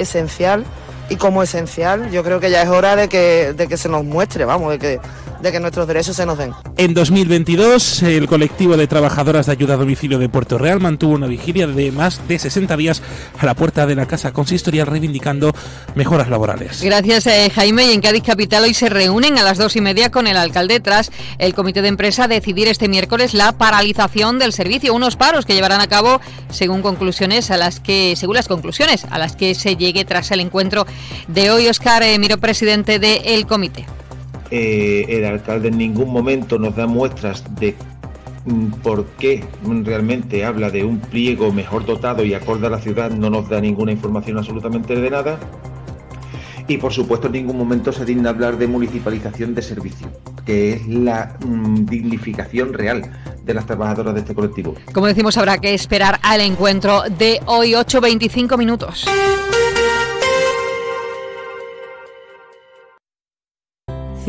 esencial. Y como esencial yo creo que ya es hora de que, de que se nos muestre, vamos, de que de que nuestros derechos se nos den. En 2022, el colectivo de trabajadoras de ayuda a domicilio de Puerto Real mantuvo una vigilia de más de 60 días a la puerta de la casa consistorial reivindicando mejoras laborales. Gracias, eh, Jaime. Y en Cádiz Capital hoy se reúnen a las dos y media con el alcalde tras el comité de empresa decidir este miércoles la paralización del servicio, unos paros que llevarán a cabo según conclusiones a las que, según las conclusiones a las que se llegue tras el encuentro de hoy. Oscar eh, Miro, presidente del comité. Eh, el alcalde en ningún momento nos da muestras de mm, por qué realmente habla de un pliego mejor dotado y acorde a la ciudad, no nos da ninguna información absolutamente de nada. Y por supuesto en ningún momento se digna hablar de municipalización de servicio, que es la mm, dignificación real de las trabajadoras de este colectivo. Como decimos, habrá que esperar al encuentro de hoy, 8.25 minutos.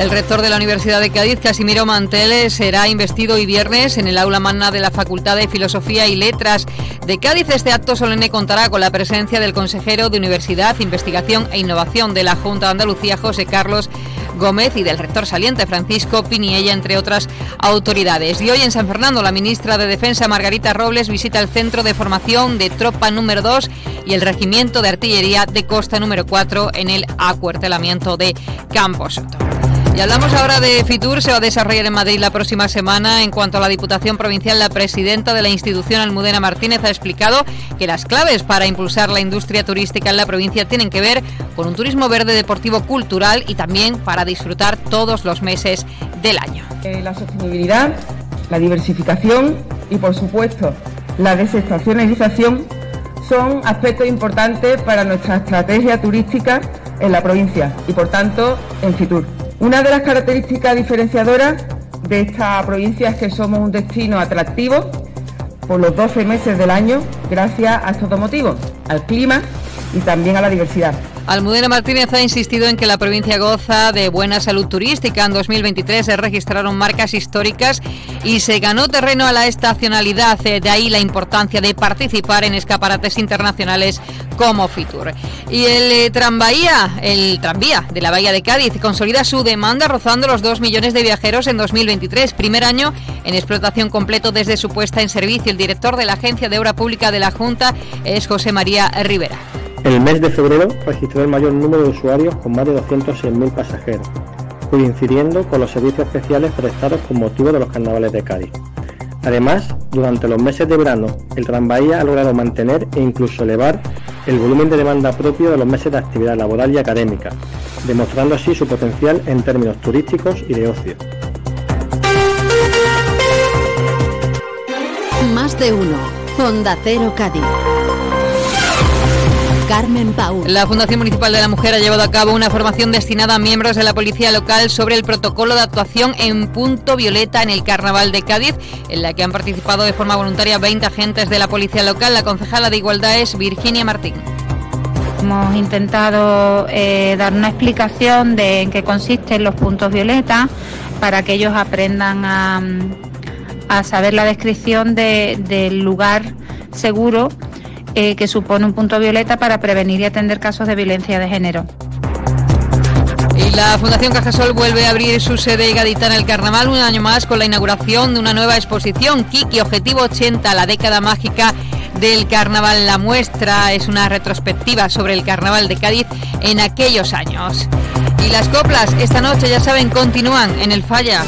El rector de la Universidad de Cádiz, Casimiro Manteles, será investido hoy viernes en el aula magna de la Facultad de Filosofía y Letras de Cádiz. Este acto solemne contará con la presencia del consejero de Universidad, Investigación e Innovación de la Junta de Andalucía, José Carlos Gómez, y del rector saliente, Francisco Piniella, entre otras autoridades. Y hoy en San Fernando, la ministra de Defensa, Margarita Robles, visita el Centro de Formación de Tropa número 2 y el Regimiento de Artillería de Costa número 4 en el acuartelamiento de Campos. Y hablamos ahora de Fitur, se va a desarrollar en Madrid la próxima semana. En cuanto a la Diputación Provincial, la presidenta de la institución, Almudena Martínez, ha explicado que las claves para impulsar la industria turística en la provincia tienen que ver con un turismo verde, deportivo, cultural y también para disfrutar todos los meses del año. Eh, la sostenibilidad, la diversificación y, por supuesto, la desestacionalización son aspectos importantes para nuestra estrategia turística en la provincia y, por tanto, en Fitur. Una de las características diferenciadoras de esta provincia es que somos un destino atractivo por los 12 meses del año gracias a estos dos motivos, al clima y también a la diversidad. Almudena Martínez ha insistido en que la provincia goza de buena salud turística. En 2023 se registraron marcas históricas y se ganó terreno a la estacionalidad. Eh, de ahí la importancia de participar en escaparates internacionales como Fitur. Y el eh, tranvía, el tranvía de la Bahía de Cádiz consolida su demanda rozando los 2 millones de viajeros en 2023, primer año en explotación completo desde su puesta en servicio. El director de la Agencia de Obra Pública de la Junta es José María Rivera. El mes de febrero registró el mayor número de usuarios con más de 206.000 pasajeros, coincidiendo con los servicios especiales prestados con motivo de los carnavales de Cádiz. Además, durante los meses de verano, el Tranvía ha logrado mantener e incluso elevar el volumen de demanda propio de los meses de actividad laboral y académica, demostrando así su potencial en términos turísticos y de ocio. Más de uno. Honda Cero Cádiz. Carmen Pau. La Fundación Municipal de la Mujer ha llevado a cabo una formación destinada a miembros de la policía local sobre el protocolo de actuación en punto violeta en el Carnaval de Cádiz, en la que han participado de forma voluntaria 20 agentes de la policía local. La concejala de Igualdad es Virginia Martín. Hemos intentado eh, dar una explicación de en qué consisten los puntos violeta para que ellos aprendan a, saber la descripción del lugar seguro eh, que supone un punto violeta para prevenir y atender casos de violencia de género. Y la Fundación Cajasol vuelve a abrir su sede gaditana el Carnaval un año más con la inauguración de una nueva exposición, Kiki Objetivo 80, la década mágica del Carnaval. La muestra es una retrospectiva sobre el Carnaval de Cádiz en aquellos años. Y las coplas esta noche, ya saben, continúan en el Falla.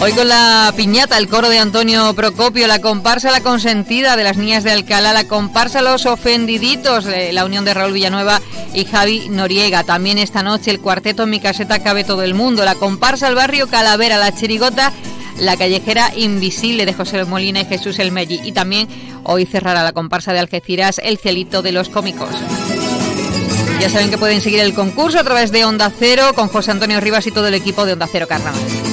Hoy con la piñata, el coro de Antonio Procopio, la comparsa La Consentida de las Niñas de Alcalá, la comparsa Los Ofendiditos, la unión de Raúl Villanueva y Javi Noriega. También esta noche el cuarteto Mi Caseta Cabe Todo el Mundo, la comparsa El Barrio Calavera, la Chirigota, la Callejera Invisible de José Molina y Jesús El Melli. Y también hoy cerrará la comparsa de Algeciras El Cielito de los Cómicos. Ya saben que pueden seguir el concurso a través de Onda Cero con José Antonio Rivas y todo el equipo de Onda Cero Carnaval.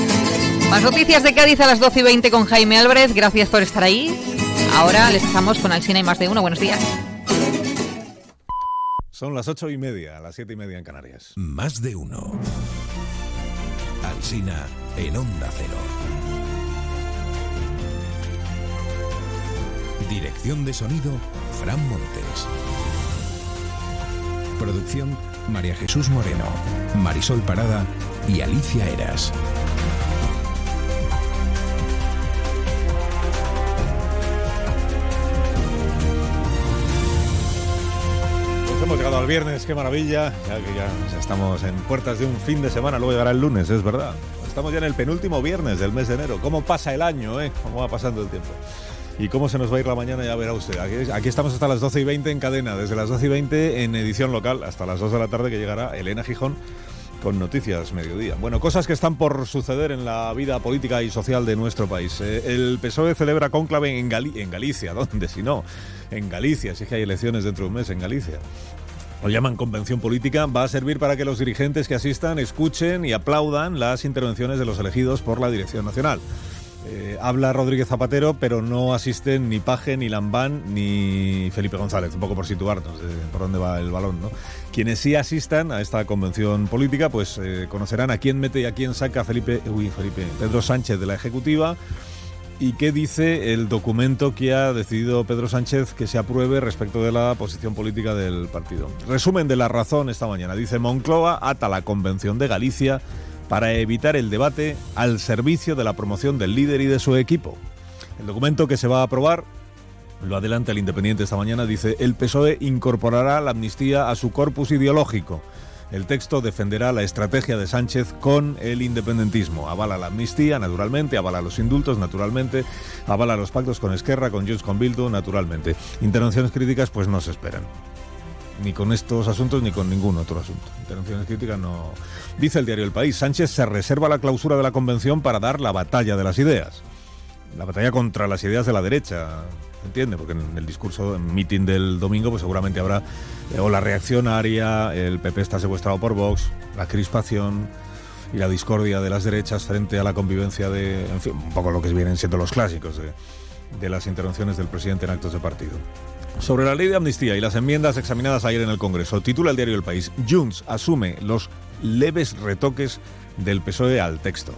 Más noticias de Cádiz a las 12 y 20 con Jaime Álvarez. Gracias por estar ahí. Ahora les dejamos con Alcina y más de uno. Buenos días. Son las ocho y media, las siete y media en Canarias. Más de uno. Alsina en Onda Cero. Dirección de sonido, Fran Montes. Producción, María Jesús Moreno, Marisol Parada y Alicia Eras. Viernes, qué maravilla. Ya que ya estamos en puertas de un fin de semana, luego llegará el lunes, es verdad. Estamos ya en el penúltimo viernes del mes de enero. ¿Cómo pasa el año, eh? ¿Cómo va pasando el tiempo? Y cómo se nos va a ir la mañana ya verá usted. Aquí, aquí, estamos hasta las 12 y 20 en cadena, desde las 12 y 20 en edición local, hasta las 2 de la tarde que llegará Elena Gijón con Noticias Mediodía. Bueno, cosas que están por suceder en la vida política y social de nuestro país. Eh, el PSOE celebra cónclave en, Gali en Galicia, ¿dónde si no? En Galicia, si es que hay elecciones dentro de un mes en Galicia. Lo llaman convención política, va a servir para que los dirigentes que asistan escuchen y aplaudan las intervenciones de los elegidos por la Dirección Nacional. Eh, habla Rodríguez Zapatero, pero no asisten ni Paje, ni Lambán, ni Felipe González, un poco por situarnos de por dónde va el balón. ¿no? Quienes sí asistan a esta convención política, pues eh, conocerán a quién mete y a quién saca Felipe, uy, Felipe, Pedro Sánchez de la Ejecutiva y qué dice el documento que ha decidido Pedro Sánchez que se apruebe respecto de la posición política del partido. Resumen de la razón esta mañana. Dice Moncloa ata la convención de Galicia para evitar el debate al servicio de la promoción del líder y de su equipo. El documento que se va a aprobar, lo adelanta el Independiente esta mañana, dice, el PSOE incorporará la amnistía a su corpus ideológico. El texto defenderá la estrategia de Sánchez con el independentismo. Avala la amnistía, naturalmente, avala los indultos, naturalmente, avala los pactos con Esquerra, con Junts, con Bildu, naturalmente. Intervenciones críticas, pues no se esperan ni con estos asuntos ni con ningún otro asunto. Intervenciones críticas no. Dice el diario El País, Sánchez se reserva la clausura de la convención para dar la batalla de las ideas. La batalla contra las ideas de la derecha, ¿entiende? Porque en el discurso, en meeting del domingo, pues seguramente habrá eh, o la reacción aria, el PP está secuestrado por Vox, la crispación y la discordia de las derechas frente a la convivencia de, en fin, un poco lo que vienen siendo los clásicos de, de las intervenciones del presidente en actos de partido. Sobre la ley de amnistía y las enmiendas examinadas ayer en el Congreso, titula el diario El País, Junts asume los leves retoques del PSOE al texto.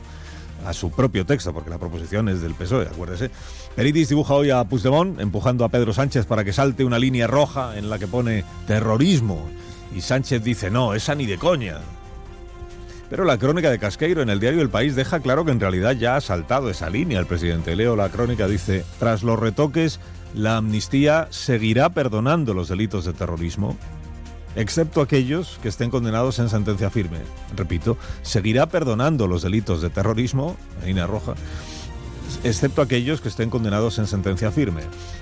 A su propio texto, porque la proposición es del PSOE, acuérdese. Peridis dibuja hoy a Puigdemont, empujando a Pedro Sánchez para que salte una línea roja en la que pone terrorismo. Y Sánchez dice, no, esa ni de coña. Pero la crónica de Casqueiro en el diario El País deja claro que en realidad ya ha saltado esa línea el presidente. Leo la crónica, dice, tras los retoques la amnistía seguirá perdonando los delitos de terrorismo, excepto aquellos que estén condenados en sentencia firme. Repito, seguirá perdonando los delitos de terrorismo, línea roja, excepto aquellos que estén condenados en sentencia firme.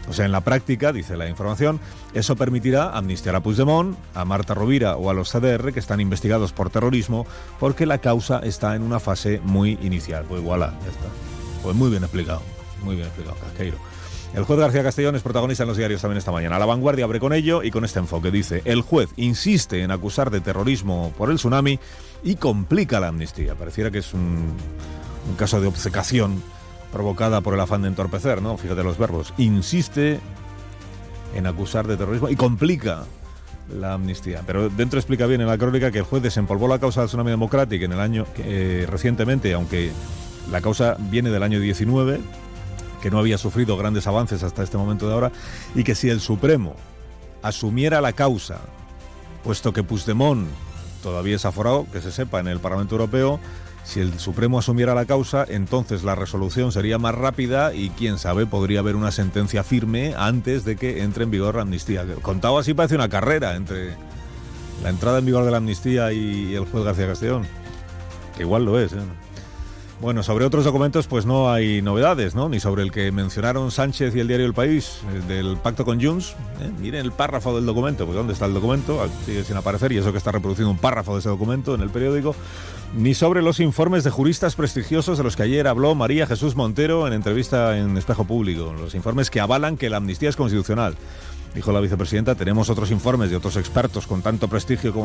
O sea, en la práctica, dice la información, eso permitirá amnistiar a Puigdemont, a Marta Rovira o a los CDR que están investigados por terrorismo porque la causa está en una fase muy inicial. Pues voilà, ya está. Pues muy bien explicado, muy bien explicado, Casqueiro. El juez García Castellón es protagonista en los diarios también esta mañana. La vanguardia abre con ello y con este enfoque. Dice, el juez insiste en acusar de terrorismo por el tsunami y complica la amnistía. Pareciera que es un, caso de obcecación provocada por el afán de entorpecer, ¿no? Fíjate los verbos. Insiste en acusar de terrorismo y complica la amnistía. Pero dentro explica bien en la crónica que el juez desempolvó la causa del tsunami democrático en el año eh, recientemente, aunque la causa viene del año 19 que no había sufrido grandes avances hasta este momento de ahora, y que si el Supremo asumiera la causa, puesto que Puigdemont todavía es aforado, que se sepa, en el Parlamento Europeo, si el Supremo asumiera la causa, entonces la resolución sería más rápida y quién sabe, podría haber una sentencia firme antes de que entre en vigor la amnistía. Contado así parece una carrera entre la entrada en vigor de la amnistía y el juez García Castellón. Que igual lo es, ¿eh? Bueno, sobre otros documentos pues no hay novedades, ¿no? Ni sobre el que mencionaron Sánchez y el diario El País, del pacto con Junts. ¿eh? Miren el párrafo del documento, pues ¿dónde está el documento? Ah, sigue sin aparecer y eso que está reproduciendo un párrafo de ese documento en el periódico. Ni sobre los informes de juristas prestigiosos de los que ayer habló María Jesús Montero en entrevista en Espejo Público. Los informes que avalan que la amnistía es constitucional. Dijo la vicepresidenta, tenemos otros informes de otros expertos con tanto prestigio como